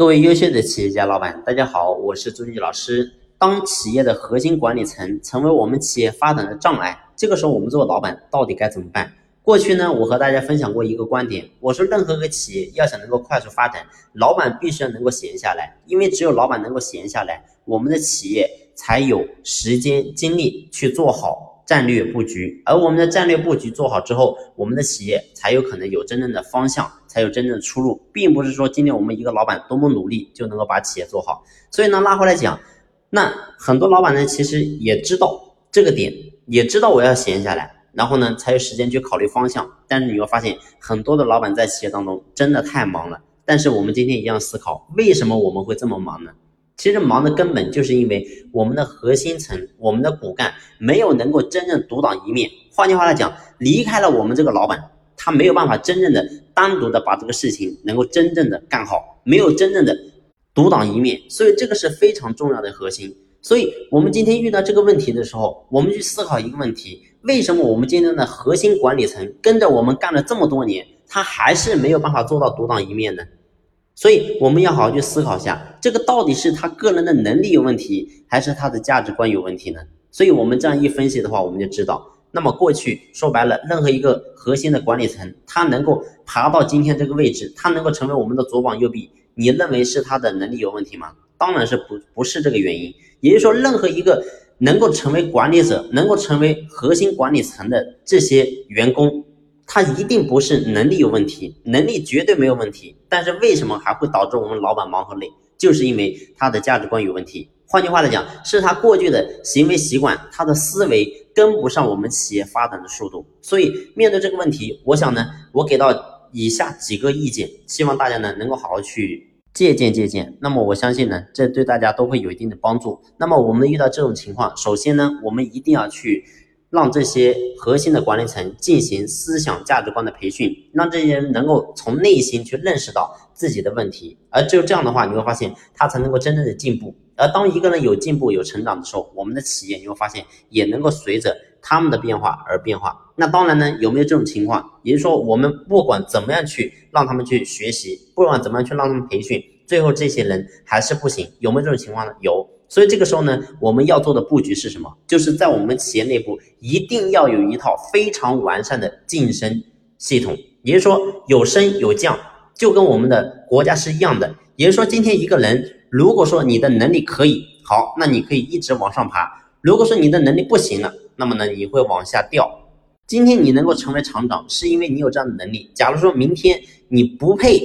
各位优秀的企业家老板，大家好，我是朱军老师。当企业的核心管理层成为我们企业发展的障碍，这个时候我们做老板到底该怎么办？过去呢，我和大家分享过一个观点，我说任何一个企业要想能够快速发展，老板必须要能够闲下来，因为只有老板能够闲下来，我们的企业才有时间精力去做好战略布局，而我们的战略布局做好之后，我们的企业才有可能有真正的方向。才有真正的出路，并不是说今天我们一个老板多么努力就能够把企业做好。所以呢，拉回来讲，那很多老板呢，其实也知道这个点，也知道我要闲下来，然后呢，才有时间去考虑方向。但是你会发现，很多的老板在企业当中真的太忙了。但是我们今天一样思考，为什么我们会这么忙呢？其实忙的根本就是因为我们的核心层，我们的骨干没有能够真正独当一面。换句话来讲，离开了我们这个老板。他没有办法真正的单独的把这个事情能够真正的干好，没有真正的独当一面，所以这个是非常重要的核心。所以我们今天遇到这个问题的时候，我们去思考一个问题：为什么我们今天的核心管理层跟着我们干了这么多年，他还是没有办法做到独当一面呢？所以我们要好好去思考一下，这个到底是他个人的能力有问题，还是他的价值观有问题呢？所以我们这样一分析的话，我们就知道。那么过去说白了，任何一个核心的管理层，他能够爬到今天这个位置，他能够成为我们的左膀右臂，你认为是他的能力有问题吗？当然是不不是这个原因。也就是说，任何一个能够成为管理者、能够成为核心管理层的这些员工，他一定不是能力有问题，能力绝对没有问题。但是为什么还会导致我们老板忙和累？就是因为他的价值观有问题。换句话来讲，是他过去的行为习惯，他的思维。跟不上我们企业发展的速度，所以面对这个问题，我想呢，我给到以下几个意见，希望大家呢能够好好去借鉴借鉴。那么我相信呢，这对大家都会有一定的帮助。那么我们遇到这种情况，首先呢，我们一定要去让这些核心的管理层进行思想价值观的培训，让这些人能够从内心去认识到自己的问题，而只有这样的话，你会发现他才能够真正的进步。而当一个人有进步、有成长的时候，我们的企业你会发现也能够随着他们的变化而变化。那当然呢，有没有这种情况？也就是说，我们不管怎么样去让他们去学习，不管怎么样去让他们培训，最后这些人还是不行。有没有这种情况呢？有。所以这个时候呢，我们要做的布局是什么？就是在我们企业内部一定要有一套非常完善的晋升系统。也就是说，有升有降，就跟我们的国家是一样的。也就是说，今天一个人。如果说你的能力可以好，那你可以一直往上爬；如果说你的能力不行了，那么呢你会往下掉。今天你能够成为厂长，是因为你有这样的能力。假如说明天你不配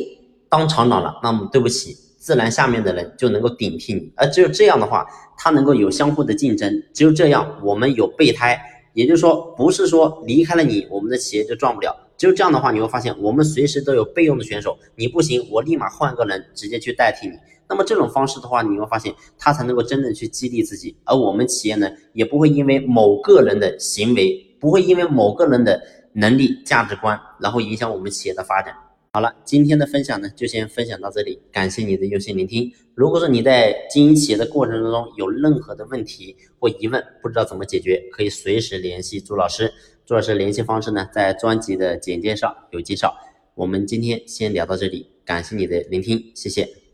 当厂长了，那么对不起，自然下面的人就能够顶替你。而只有这样的话，他能够有相互的竞争，只有这样，我们有备胎。也就是说，不是说离开了你，我们的企业就赚不了。只有这样的话，你会发现我们随时都有备用的选手。你不行，我立马换个人直接去代替你。那么这种方式的话，你会发现他才能够真正去激励自己，而我们企业呢，也不会因为某个人的行为，不会因为某个人的能力、价值观，然后影响我们企业的发展。好了，今天的分享呢，就先分享到这里，感谢你的用心聆听。如果说你在经营企业的过程当中有任何的问题或疑问，不知道怎么解决，可以随时联系朱老师。朱老师联系方式呢，在专辑的简介上有介绍。我们今天先聊到这里，感谢你的聆听，谢谢。